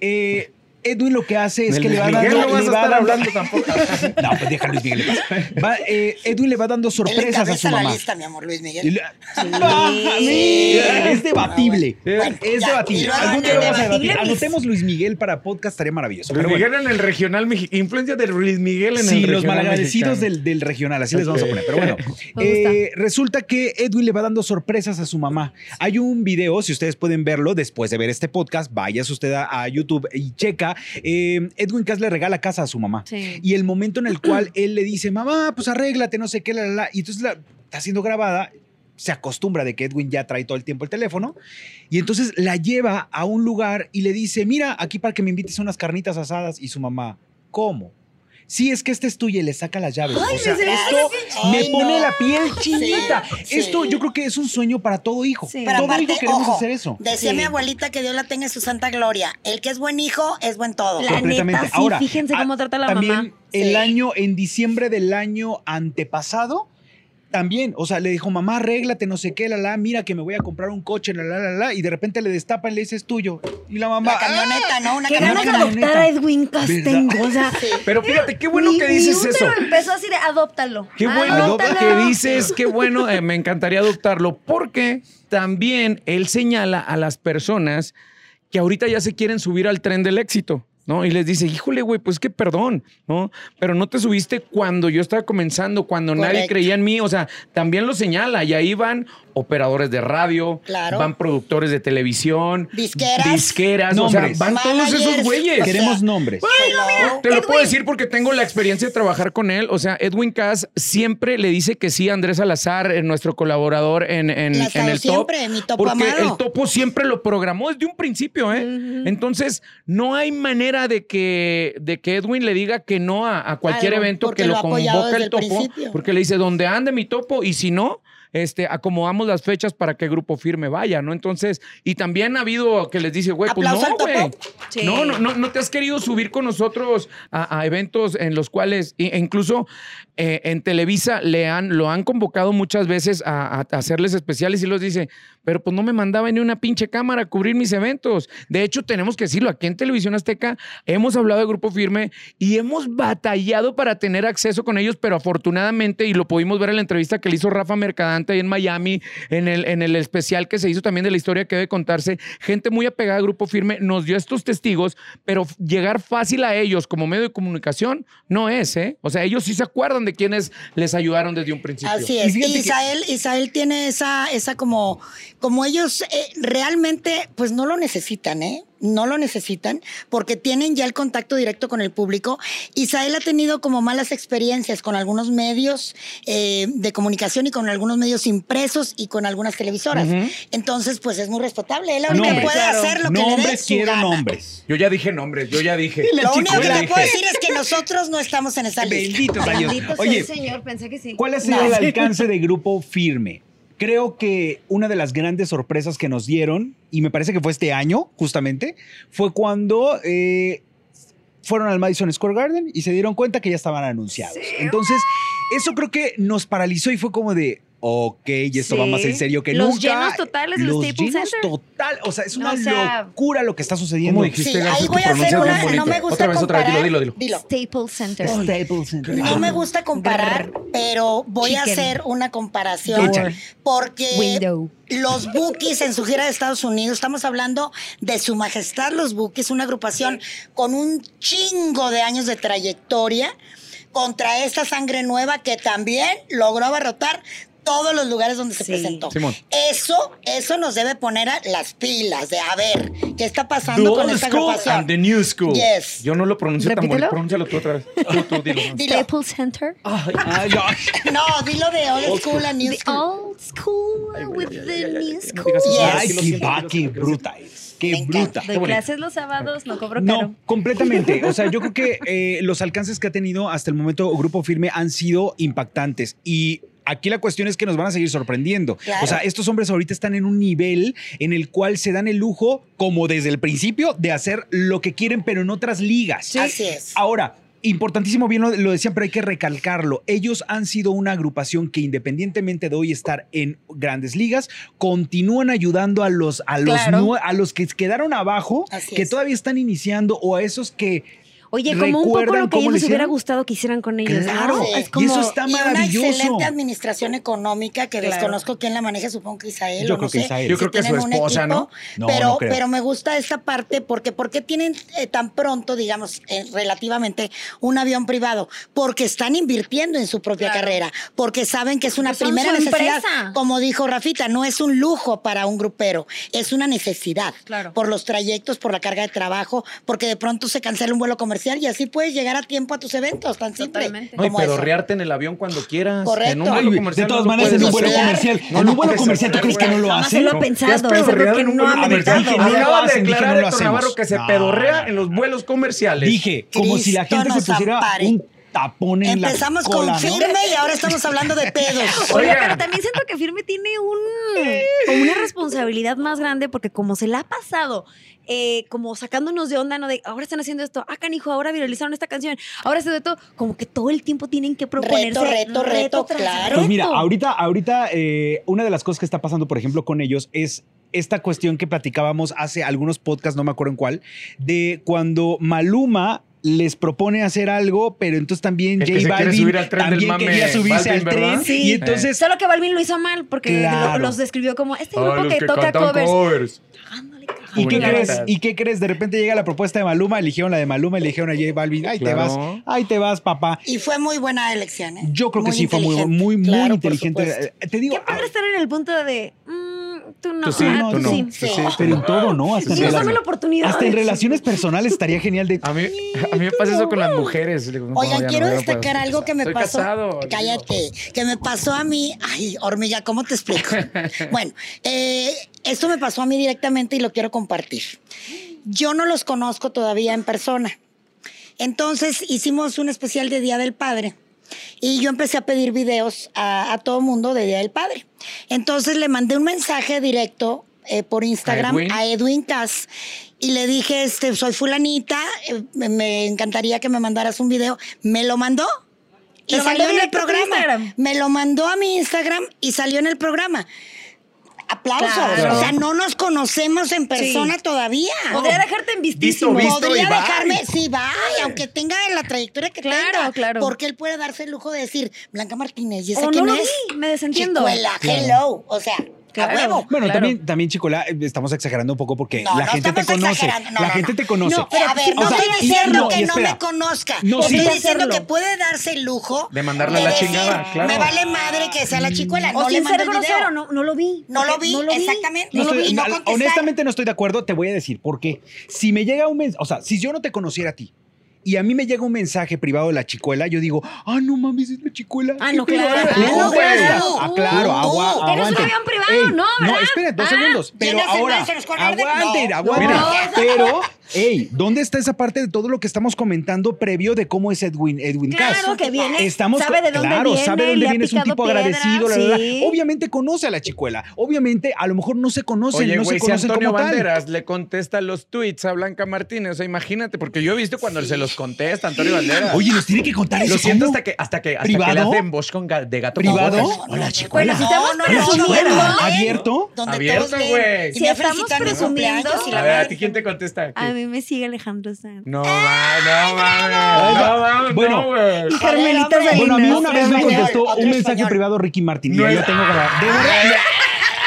eh, Edwin lo que hace es que le va dando. no vas a va estar dando- hablando tampoco. No, pues deja a Luis Miguel. Va, eh, Edwin le va dando sorpresas a su la mamá. lista, mi amor, Luis Miguel. le- Ah, Es debatible. Ah, bueno. es ya, debatible. Algún día vamos a debatir. Anotemos Luis Miguel para podcast, estaría maravilloso. Luis bueno. Miguel en el regional mexicano. Influencia de Luis Miguel en Sí, el los regional malagradecidos mexicano. del, del regional, así les vamos a poner. Pero bueno, eh, resulta que Edwin le va dando sorpresas a su mamá. Hay un video, si ustedes pueden verlo después de ver este podcast, váyase usted a, a YouTube y checa. Eh, Edwin Cass le regala casa a su mamá. Sí. Y el momento en el cual él le dice, mamá, pues arréglate, no sé qué, la, la, la", Y entonces la, está siendo grabada. Se acostumbra de que Edwin ya trae todo el tiempo el teléfono. Y entonces la lleva a un lugar y le dice, mira, aquí para que me invites a unas carnitas asadas. Y su mamá, ¿cómo? Sí, es que este es tuyo y le saca las llaves. o sea, me esto Ay, me pone no. la piel chinita. Sí, Esto sí. yo creo que es un sueño para todo hijo. Sí. Pero todo aparte, hijo queremos ojo, hacer eso. Decía Sí. mi abuelita que Dios la tenga en su santa gloria. El que es buen hijo es buen todo. La completamente. neta, sí, Ahora, fíjense ah, cómo trata la también mamá. el Sí. año, en diciembre del año antepasado, también, o sea, le dijo, mamá, arréglate, no sé qué, la, la, mira que me voy a comprar un coche, la, la, la, la, y de repente le destapan y le dice, es tuyo. Y la mamá, La camioneta, ¿no? Una ganas de camioneta. adoptar a Edwin o sea, Pero fíjate, qué bueno mi- que mi dices útero eso. empezó así de adóptalo. Qué bueno adóptalo. que dices, qué bueno, eh, me encantaría adoptarlo, porque también él señala a las personas que ahorita ya se quieren subir al tren del éxito. ¿No? Y les dice, híjole, güey, pues que perdón, ¿no? Pero no te subiste cuando yo estaba comenzando, cuando nadie creía en mí. O sea, también lo señala. Y ahí van operadores de radio, Claro. van productores de televisión, Disqueras. o sea, van todos esos güeyes. O sea, queremos nombres. Te lo puedo decir porque tengo la experiencia de trabajar con él. O sea, Edwin Cass siempre le dice que sí a Andrés Salazar, eh, nuestro colaborador en, en, en el top. siempre, mi topo porque amado. el topo siempre lo programó desde un principio, ¿eh? Entonces, no hay manera de que, de que Edwin le diga que no a, a cualquier Claro, evento que lo lo convoca el el topo. principio. Porque le dice, donde ande mi topo, y si no, este, acomodamos las fechas para que Grupo Firme vaya, ¿no? Entonces, y también ha habido que les dice, güey, pues no, güey. Sí. No, no, no, no te has querido subir con nosotros a, a eventos en los cuales, e incluso eh, en Televisa le han, lo han convocado muchas veces a, a hacerles especiales y los dice, pero pues no me mandaba ni una pinche cámara a cubrir mis eventos. De hecho, tenemos que decirlo, aquí en Televisión Azteca hemos hablado de Grupo Firme y hemos batallado para tener acceso con ellos, pero afortunadamente, y lo pudimos ver en la entrevista que le hizo Rafa Mercadante ahí en Miami, en el, en el especial que se hizo también de la historia que debe contarse, gente muy apegada a Grupo Firme nos dio estos testigos, pero llegar fácil a ellos como medio de comunicación no es, ¿eh? O sea, ellos sí se acuerdan de quienes les ayudaron desde un principio. Así Y es. fíjate que- Isael, Isael tiene esa, esa como, como ellos eh, realmente, pues no lo necesitan, ¿eh? No lo necesitan porque tienen ya el contacto directo con el público. Isael ha tenido como malas experiencias con algunos medios eh, de comunicación y con algunos medios impresos y con algunas televisoras. Entonces, pues es muy respetable. Él ahorita Nombres. puede Claro. hacer lo que le dé su quiero gana. nombres. Yo ya dije nombres, yo ya dije. Lo único que te puedo decir es que nosotros no estamos en esa lista. Benditos. Bendito sea Oye, el señor, pensé que sí. ¿Cuál ha sido No. el alcance de Grupo Firme? Creo que una de las grandes sorpresas que nos dieron, y me parece que fue este año, justamente, fue cuando eh, fueron al Madison Square Garden y se dieron cuenta que ya estaban anunciados. Entonces, eso creo que nos paralizó y fue como de, ok, y esto va más en serio que Los nunca. llenos totales Los Staples llenos Center. total, o sea, es una o sea, locura lo que está sucediendo. ¿Cómo dijiste? Sí, ahí voy a hacer una, no me gusta Otra vez, otra vez, comparar. dilo, dilo, Dilo. Staples Center. Staples Center. No me gusta comparar, pero voy a hacer una comparación porque Window. los Bookies en su gira de Estados Unidos, estamos hablando de Su Majestad los Bookies, una agrupación con un chingo de años de trayectoria contra esta sangre nueva que también logró abarrotar todos los lugares donde se Sí. presentó. Simón. Eso, eso nos debe poner a las pilas de a ver qué está The pasando con old esta school agrupación. and the new school. Yes. Yo no lo pronuncio tan bonito. Pronúncialo tú otra vez. Tú, tú, dilo. Dilo. Staples Center. Ay, no. No, dilo de old school and new The school. old school with the new school. Yes. Ay, qué, bruta es. Qué Me bruta. Doy bonito. clases los sábados, no cobro caro. No, completamente. O sea, yo creo que eh, los alcances que ha tenido hasta el momento Grupo Firme han sido impactantes y aquí la cuestión es que nos van a seguir sorprendiendo. Claro. O sea, estos hombres ahorita están en un nivel en el cual se dan el lujo, como desde el principio, de hacer lo que quieren, pero en otras ligas. Así es. Ahora, importantísimo, bien lo, lo decían, pero hay que recalcarlo. Ellos han sido una agrupación que independientemente de hoy estar en grandes ligas, continúan ayudando a los, a los, Claro. a los que quedaron abajo, Así que es. todavía están iniciando, o a esos que Oye, como un poco ¿Recuerdan lo que ellos le les hubiera gustado que hicieran con ellos. Claro. ¿no? Sí. Es Y como, eso está y una maravilloso. excelente administración económica que Claro. desconozco quién la maneja, supongo que Isael. Yo o no creo que sé, Isael. Yo si creo que su esposa, equipo, ¿no? No, pero, pero me gusta esta parte porque ¿por qué tienen eh, tan pronto, digamos, eh, relativamente un avión privado? Porque están invirtiendo en su propia Claro. carrera, porque saben que es una primera necesidad. empresa. Como dijo Rafita, no es un lujo para un grupero, es una necesidad. Claro. Por los trayectos, por la carga de trabajo, porque de pronto se cancela un vuelo comercial y así puedes llegar a tiempo a tus eventos, tan simple. Totalmente. No, y pedorrearte en el avión cuando quieras. Correcto. En un vuelo de comercial. todas no lo maneras, en un vuelo comercial. No en lo un vuelo comercial, ¿tú crees que no lo hacen? se lo he No. pensado. ¿Te has es algo que pedorreado en un no vuelo ha comercial? no lo Acaba de declarar no lo Héctor Navarro que se No, pedorrea no. en los vuelos comerciales. Dije, como si la gente se pusiera un tapón en Empezamos la cola, con ¿no? firme y ahora estamos hablando de pedos. Oye, pero también siento que Firme tiene un, como una responsabilidad más grande porque como se la ha pasado eh, como sacándonos de onda, ¿no? De ahora están haciendo esto, ah, canijo, ahora viralizaron esta canción, ahora esto de todo, como que todo el tiempo tienen que proponerse. reto, reto, tras claro. Pues mira, reto. ahorita, ahorita eh, una de las cosas que está pasando, por ejemplo, con ellos es esta cuestión que platicábamos hace algunos podcasts, no me acuerdo en cuál, de cuando Maluma les propone hacer algo, pero entonces también J Balvin subir al tren del también mame quería subirse Balvin, al tren. Sí. y entonces Solo que Balvin lo hizo mal porque Claro. los describió como este Ah, grupo que, toca covers. covers. Cagándole, ¿Y cagándole. qué, crees? ¿Y qué crees? De repente llega la propuesta de Maluma, eligieron la de Maluma dijeron a J Balvin, ahí te vas, ahí te vas, papá. Y fue muy buena elección, ¿eh? Yo creo que sí, fue muy, muy, muy Claro, inteligente. Te digo, Qué padre estar en el punto de mm, tú no, Tú sí, ah, tú no. sí. Sí. pero en todo, ¿no? Hasta, Sí, en, dame relaciones- la oportunidad. hasta en relaciones personales estaría genial de... A mí, a mí me pasa eso con las mujeres. Oigan, quiero no destacar algo que me Estoy pasó. casado. le digo. Cállate, que me pasó a mí. Ay, hormiga, ¿cómo te explico? bueno, eh, esto me pasó a mí directamente y lo quiero compartir. Yo no los conozco todavía en persona. Entonces hicimos un especial de Día del Padre y yo empecé a pedir videos a, a todo mundo de Día del Padre. Entonces le mandé un mensaje directo eh, por Instagram Edwin? a Edwin Cass y le dije, este, soy fulanita, eh, me- encantaría que me mandaras un video. Me lo mandó y salió en el programa. Me lo mandó a mi Instagram y salió en el programa. Aplausos. Claro. O sea, no nos conocemos en persona Sí. todavía. Podría dejarte en vistísimo. Visto, visto. Podría y bye. dejarme, sí, bye, aunque tenga la trayectoria que Claro, tenga. claro. Porque él puede darse el lujo de decir, Blanca Martínez, ¿y esa O no quién lo es? vi, me desentiendo. Chicuela, hello. O sea, Claro. a huevo. Bueno, Claro. también, también, Chicola, eh, estamos exagerando un poco porque No, la no gente te conoce. No, la no, gente te conoce. A ver, no o sea, estoy diciendo y que no me conozca. No, estoy sí. diciendo que puede darse el lujo De mandarle a la decir, chingada, claro. Me vale madre que sea la chicuela. O no le sin mando ser grosero, no, no lo vi. No lo vi, exactamente. No No lo estoy- vi, no no, contestar. honestamente no estoy de acuerdo, te voy a decir por qué. Si me llega un mensaje, o sea, si yo no te conociera a ti y a mí me llega un mensaje privado de la chicuela, yo digo, ah, no mames, es la chicuela. Ah, ¿Qué no, claro. Ah, Ah, no, no, claro. Ah, claro, Uh, agua, uh, ¿Tienes un avión privado? No, No, ¿verdad? esperen, dos Ah. segundos. Pero ¿Tienes el ahora, aguanten, No. aguanten. No. Pero, hey, ¿dónde está esa parte de todo lo que estamos comentando previo de cómo es Edwin, Edwin Claro Cass? que viene, Estamos sabe de dónde claro, viene, sabe dónde viene, es un tipo piedra, agradecido, la. Obviamente conoce a la chicuela. Obviamente, a lo mejor no se conocen, Oye, no güey, se si conocen Antonio como tal. Banderas le contesta los tweets a Blanca Martínez, o sea, imagínate, porque yo he visto cuando se los contesta Antonio Banderas. Oye, nos tiene que contar eso. lo siento ¿cómo? hasta que, hasta que, hasta que le ¿Privado? hacen voz con ga- de gato ¿Privado? Hola, chicuela. Bueno, si estamos ¿Abierto? Abierto, güey. y Si estamos presumiendo- A ver, ¿a ti quién te contesta? A mí me sigue Alejandro Sanz. No, mames, no mames, no mames, Bueno. Y Carmelita. Salinas. Bueno, a mí una vez me contestó un mensaje privado Ricky Martin y No ya es- lo tengo grabado.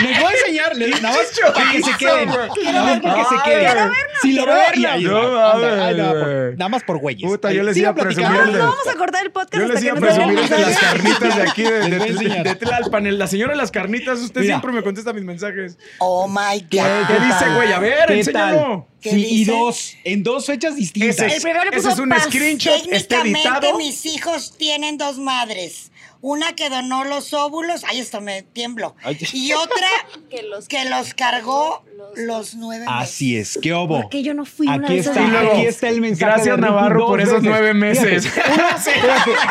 Les voy a enseñar, les- nada más para que se queden. Nada más para que se queden. Si lo veo. Nada más por güeyes. Puta, yo les iba a presumir No vamos a cortar el podcast Yo les iba a presumir de las carnitas de aquí, de, Tlalpan. La señora de las carnitas, usted siempre me contesta mis mensajes. Oh my ¿Qué, God. ¿Qué dice, güey? A ver, ¿Qué enséñalo. Sí, y dos, en dos fechas distintas. Ese El es, primero le ese puso es un paz. screenshot, está Técnicamente editado. mis hijos tienen dos madres. Una que donó los óvulos, ay, esto me tiemblo. Ay. Y otra Que los- que los cargó los- los nueve meses. Así es, qué obo. ¿Por qué yo no fui una Aquí de esas está, aquí está el mensaje. gracias, de Navarro, por esos nueve meses. Fíjate, una- espérate.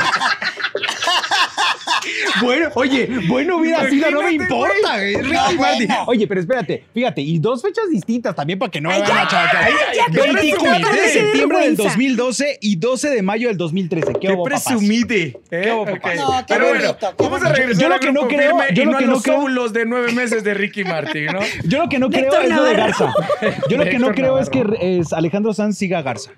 bueno, oye, bueno, mira, así no me importa. güey. Ricky No, Martin. bueno. Oye, pero espérate, fíjate, y dos fechas distintas también para que no me Ay, vayan ya, a chavar. ya, qué 25 vergüenza. de septiembre del vergüenza. 2012 y 12 de mayo del 2013. ¿Qué, hubo, presumide. ¿eh? Qué hubo, Ok. papás? No, qué Pero bueno, qué vamos a regresar Yo lo que no creo- yo lo que no creo- de nueve meses de Ricky Martin, ¿no? Yo lo que no creo es lo de. Garza. Yo lo que no creo es que Alejandro Sanz siga a Garza.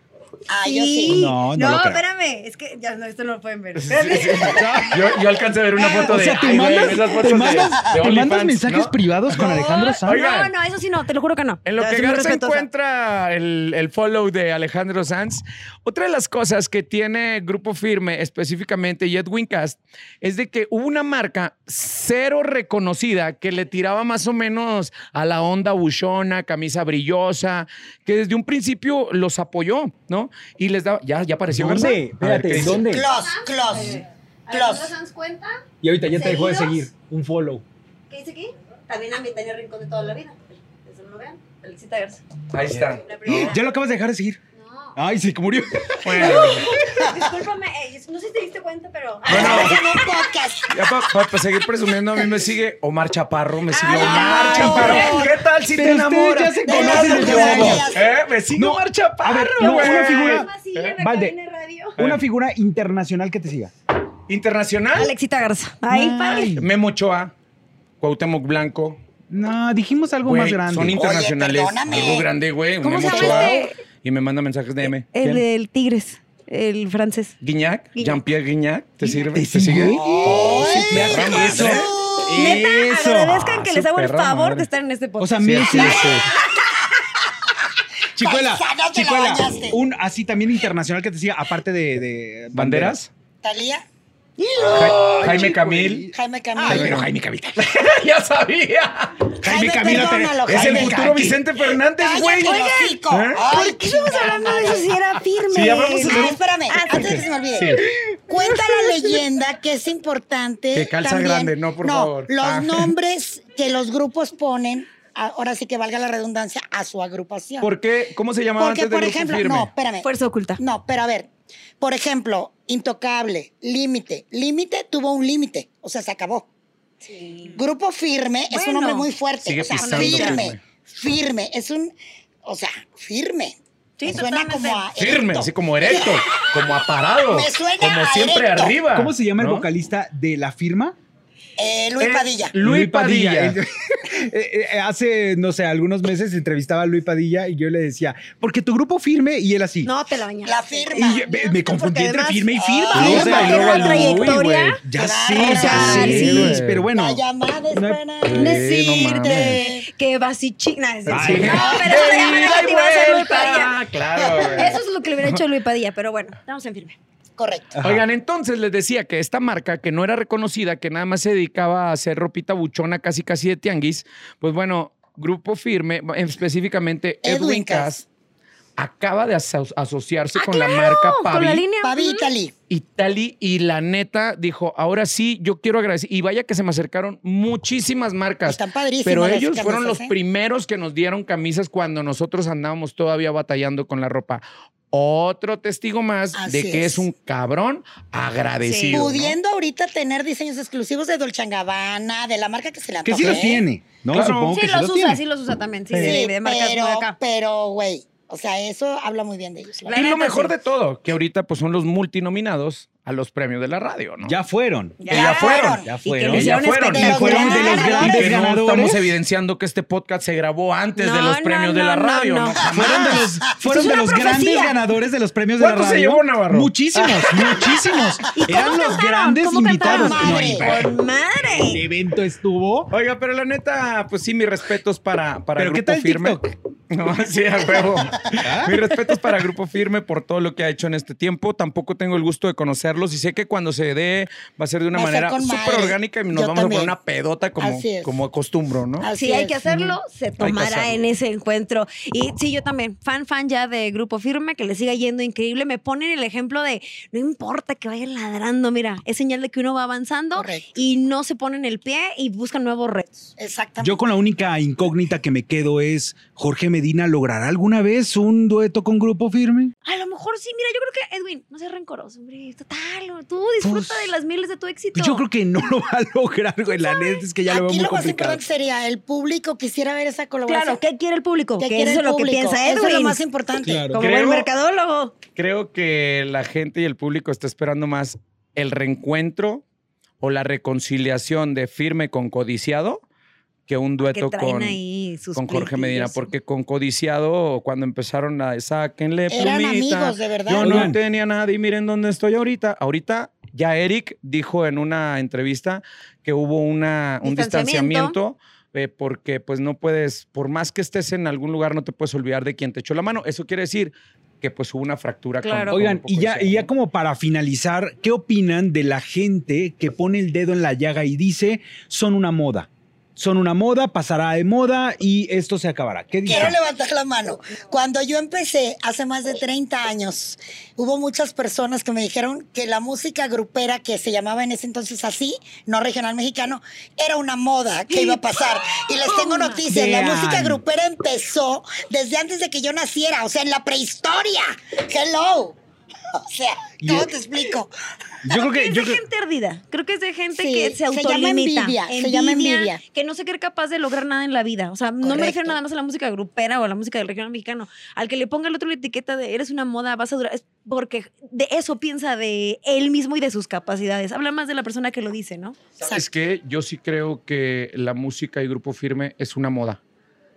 Ah, yo sí. No, no creo. espérame. Es que ya no, esto no lo pueden ver. Yo, yo alcancé a ver una foto O de. sea, te ay, mandas, esas te fotos mandas, de te mandas OnlyFans, mensajes ¿no? privados con Alejandro Sanz. Oigan. No, no, eso sí no, te lo juro que no. En lo Ya, que respetuosa. encuentra el, el follow de Alejandro Sanz, otra de las cosas que tiene Grupo Firme específicamente y Edwin Cast es de que hubo una marca cero reconocida que le tiraba más o menos a la onda buchona, camisa brillosa, que desde un principio los apoyó, ¿no? Y les daba, ya, ya apareció. ¿Dónde? Espérate. ¿dónde? Close, close. Close. Sanz cuenta? Y ahorita ya te dejó de seguir. Un follow. ¿Qué dice aquí? También a mi Tania Rincón de toda la vida. Eso no lo vean. Felicita Garza. Ahí está. Ya lo acabas de dejar de seguir. Ay, se murió. Bueno, Discúlpame, eh, no sé si te diste cuenta, pero. Bueno. Podcast. ya para seguir presumiendo, a mí me sigue Omar Chaparro, me sigue Omar ay, Chaparro. ¿Qué tal si te enamoras? ya se conocen abajo. ¿Eh? Me sigue No, Omar Chaparro. a ver, no, una figura- la Valde. radio. Una figura internacional que te siga. Internacional. Alexita Garza. Ahí, Ay. padre. Memo Ochoa, Cuauhtémoc Blanco. No, dijimos algo Güey, más grande. Son internacionales. perdóname. algo grande, güey. ¿Cómo Memo Ochoa. Y me manda mensajes de M. El ¿Quién? del Tigres, el francés. Guignac. Jean-Pierre Guignac, ¿te sirve? ¿Te ¿Te sigue? Oh, sí, Ay, perra ¿qué madre. pasó? Neta, Eso. agradezcan que Ah, les hago el favor madre. de estar en este O podcast. sea, Sí, Messi. sí, sí. Chicuela, Chicuela, un así también internacional que te siga, aparte de, de ¿Banderas? Talía, Ja- Jaime Camil. Jaime Camilo. Ay, pero Jaime Camil. ya sabía. Jaime, te- perdónalo, Es el Jaime futuro Camil. Vicente Fernández, güey. El. ¿Eh? Ay, ¿Por qué estamos hablando de eso si era firme? Sí, ya vamos a hacer- Ah, espérame, Ah, antes de que se me olvide. Sí. Cuenta la leyenda que es importante. Que calza también- grande, no, por favor. Los Ah. nombres que los grupos ponen, ahora sí que valga la redundancia, a su agrupación. ¿Por qué? ¿Cómo se llamaba Porque, antes de por ejemplo, Firme? no, espérame. Fuerza oculta. No, pero a ver, por ejemplo, Intocable, Límite. Límite tuvo un límite, o sea, se acabó. Grupo Firme es un nombre muy fuerte. Sigue o sea, pisando firme, firme. firme. Es un, o sea, firme. Sí, Me suena como a Firme, así como erecto, como aparado. Me suena Como a siempre erecto. arriba. ¿Cómo se llama el vocalista de la firma? Eh, Luis Eh, Padilla. Luis Padilla. Eh, Hace, no sé, algunos meses entrevistaba a Luis Padilla y yo le decía, porque tu grupo firme y él así. No, te la bañaste. La firma. Y yo- me, me confundí entre además- firme y firma. Ah, o firma, sea, y trayectoria. Ya Claro, sé, ya claro, sé, sí. Luis, pero bueno. La llamada es para Sí, no decirte. Que basichina. Ay, no, no. pero eso ya me y a Luis. Padilla. Claro. Eso es lo que le hubiera hecho Luis Padilla, pero bueno, estamos en firme. Correcto. Ajá. Oigan, entonces les decía que esta marca, que no era reconocida, que nada más se dedicaba a hacer ropita buchona casi casi de tianguis, pues bueno, Grupo Firme, específicamente Edwin Edwin Cass. Cass, acaba de aso- asociarse Ah, con la marca Con la Pavi. línea. Pavi. Italy. Italy y la neta dijo, ahora sí, yo quiero agradecer. Y vaya que se me acercaron muchísimas marcas. Están padrísimas Pero ellos fueron los ¿eh? primeros que nos dieron camisas cuando nosotros andábamos todavía batallando con la ropa. Otro testigo más Así de que es. es. un cabrón agradecido. ¿no? Pudiendo ahorita tener diseños exclusivos de Dolce Gabbana, de la marca que se le Que antoje. sí los tiene, ¿no? Claro. Supongo Sí, que sí los los usa, tiene. sí los usa también. Sí, Sí, de, de marcas pero, de acá. pero, güey, o sea, eso habla muy bien de ellos. Y lo mejor sí. de todo, que ahorita pues son los multinominados a los premios de la radio, ¿no? Ya fueron. Ya fueron. Ya Y fueron. ya fueron. De los fueron de los grandes ganadores. estamos evidenciando que este podcast se grabó antes de los no, premios de la no, radio, no. ¿no? Fueron de los, fueron de los grandes ganadores de los premios de la ¿Cuánto radio. se llevó Navarro? Muchísimos, muchísimos. ¿Y cómo Eran los grandes ¿Cómo invitados. Madre. y- Con el madre. evento estuvo. Oiga, pero la neta, pues sí, mis respetos para, para ¿Pero qué Grupo tal Firme. TikTok? No, sí, a huevo. Mis respetos para Grupo Firme por todo lo que ha hecho en este tiempo. Tampoco tengo el gusto de conocerlos y sé que cuando se dé va a ser de una Va a manera súper orgánica y nos Yo vamos a también. poner una pedota como, como acostumbro, ¿no? Así Si hay que hacerlo, se tomará hacerlo. en ese encuentro. Y sí, yo también, fan, fan ya de Grupo Firme, que le siga yendo increíble. Me ponen el ejemplo de, no importa que vayan ladrando, mira, es señal de que uno va avanzando Correcto. y no se ponen el pie y buscan nuevos retos. Exactamente. Yo con la única incógnita que me quedo es, ¿Jorge Medina logrará alguna vez un dueto con Grupo Firme? A lo mejor sí, mira, yo creo que Edwin, no seas rencoroso, hombre. Total, tú disfruta Pues, de las miles de tu éxito. Pues yo creo que no lo va a lograr, güey. La neta es que ya lo veo Aquí muy lo más complicado. importante sería el público quisiera ver esa colaboración. Claro, ¿qué quiere el público? ¿Qué quiere eso el es lo que piensa Edwin. Eso es lo más importante. Claro. Como Creo- el mercadólogo. Creo que la gente y el público está esperando más el reencuentro o la reconciliación de Firme con Codiciado que un dueto con, con Jorge Medina, porque con Codiciado, cuando empezaron a sáquenle Eran plumita, amigos, de verdad. Yo no tenía nada y miren dónde estoy ahorita. Ahorita ya Eric dijo en una entrevista que hubo una, un Distanciamiento. distanciamiento. eh, porque pues no puedes, por más que estés en algún lugar, no te puedes olvidar de quien te echó la mano. Eso quiere decir que pues hubo una fractura. con- Claro. con Oigan, un poco y ya, y ya como para finalizar, ¿qué opinan de la gente que pone el dedo en la llaga y dice son una moda? Son una moda, pasará de moda y esto se acabará. ¿Qué dice? Quiero levantar la mano. Cuando yo empecé hace más de 30 años, hubo muchas personas que me dijeron que la música grupera, que se llamaba en ese entonces así, no regional mexicano, era una moda que iba a pasar. Y les tengo noticias, la música grupera empezó desde antes de que yo naciera, o sea, en la prehistoria. Hello. O sea, ¿cómo Yo- te explico? Yo creo que es yo de creo- gente ardida. Creo que es de gente Sí, que se se llama autolimita. envidia, se llama envidia. Que no se cree capaz de lograr nada en la vida. O sea, no me refiero nada más a la música grupera o a la música del regional mexicano. Al que le ponga el otro la etiqueta de eres una moda, vas a durar. Es porque de eso piensa de él mismo y de sus capacidades. Habla más de la persona que lo dice, ¿no? Es que yo sí creo que la música y grupo firme es una moda.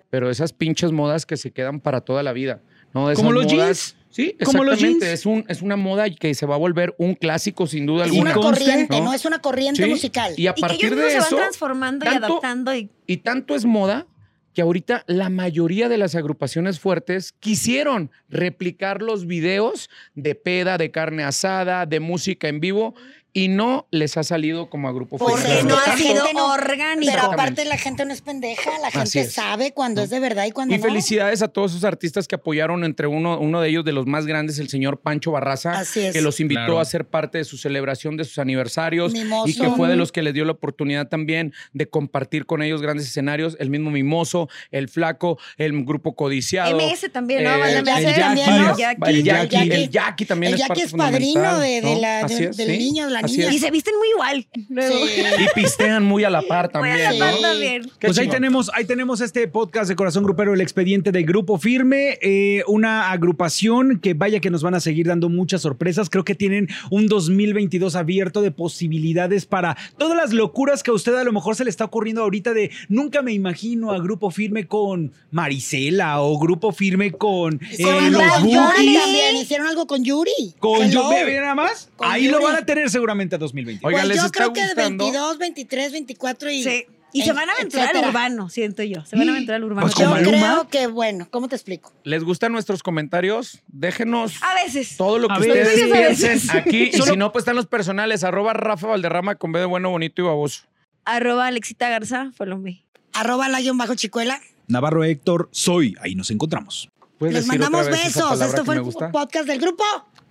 Pero esas pinches modas que se quedan para toda la vida. ¿no? De Como los modas- jeans. Sí, Como los jeans. Es, un, es una moda que se va a volver un clásico sin duda Es alguna. una conste, corriente, ¿no? ¿no? Es una corriente Sí, musical. Y a Y que partir ellos de mismos se eso. van transformando y tanto- adaptando. Y, Y tanto es moda que ahorita la mayoría de las agrupaciones fuertes quisieron replicar los videos de peda, de carne asada, de música en vivo y no les ha salido como a grupo Porque porque firme. no la ha sido gente no- orgánico. Pero aparte la gente no es pendeja, la gente sabe cuando es de verdad y cuando Y no. felicidades a todos esos artistas que apoyaron, entre uno, uno de ellos de los más grandes, el señor Pancho Barraza, Así es. que los invitó Claro. a ser parte de su celebración de sus aniversarios Mimoso. y que fue de los que les dio la oportunidad también de compartir con ellos grandes escenarios, el mismo Mimoso, el Flaco, el grupo Codiciado. MS también, ¿no? eh, Banda el Jackie también, ¿no? ¿no? El Jackie, Jackie. el Jackie también El es Jackie parte es padrino de- de ¿no? la- Así de- es, del sí, niño, de la así niña. es. Y se visten muy igual. Sí. Y pistean muy a la par Muy también. a la par ¿no? también. Qué Pues ahí chingón. tenemos, ahí tenemos este podcast de Corazón Grupero, el expediente de Grupo Firme, eh, una agrupación que vaya que nos van a seguir dando muchas sorpresas. Creo que tienen un 2022 abierto de posibilidades para todas las locuras que a usted a lo mejor se le está ocurriendo ahorita de nunca me imagino a Grupo Firme con Marisela o Grupo Firme con, eh, Con los. Yuri también, hicieron algo con Yuri. Con Hello. yo, ve, ve nada más. Con Ahí lo Yuri. van a tener seguramente a 2020. Oiga, Pues ¿les yo creo que de gustando? 22, 23, 24 y... Sí. Y se van a aventurar al urbano, siento yo. Se van a aventurar al urbano. Pues Yo creo que, bueno, ¿cómo te explico? ¿Les gustan nuestros comentarios? Déjenos A veces. todo lo que A ustedes veces. A veces. piensen aquí. Y si no, pues están los personales. Arroba Rafa Valderrama con B de bueno, bonito y baboso. Arroba Alexita Garza, Colombi. Arroba la bajo chicuela. Navarro Héctor, soy. Ahí nos encontramos. ¿Puedes Les mandamos besos. Esto fue el podcast del grupo.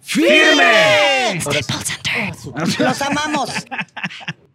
¡Firme! Los amamos.